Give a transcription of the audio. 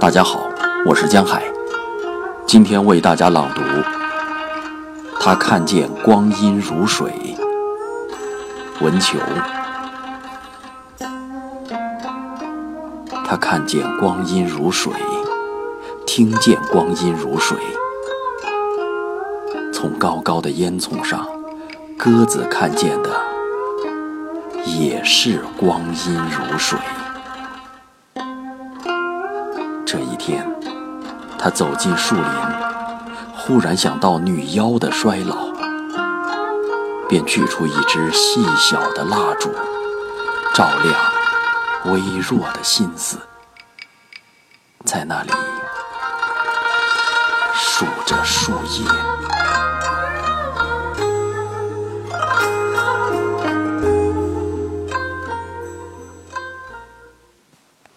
大家好，我是江海，今天为大家朗读。他看见光阴如水，文球。他看见光阴如水，听见光阴如水。从高高的烟囱上，鸽子看见的也是光阴如水。这一天，他走进树林，忽然想到女妖的衰老，便取出一支细小的蜡烛，照亮微弱的心思，在那里数着树叶。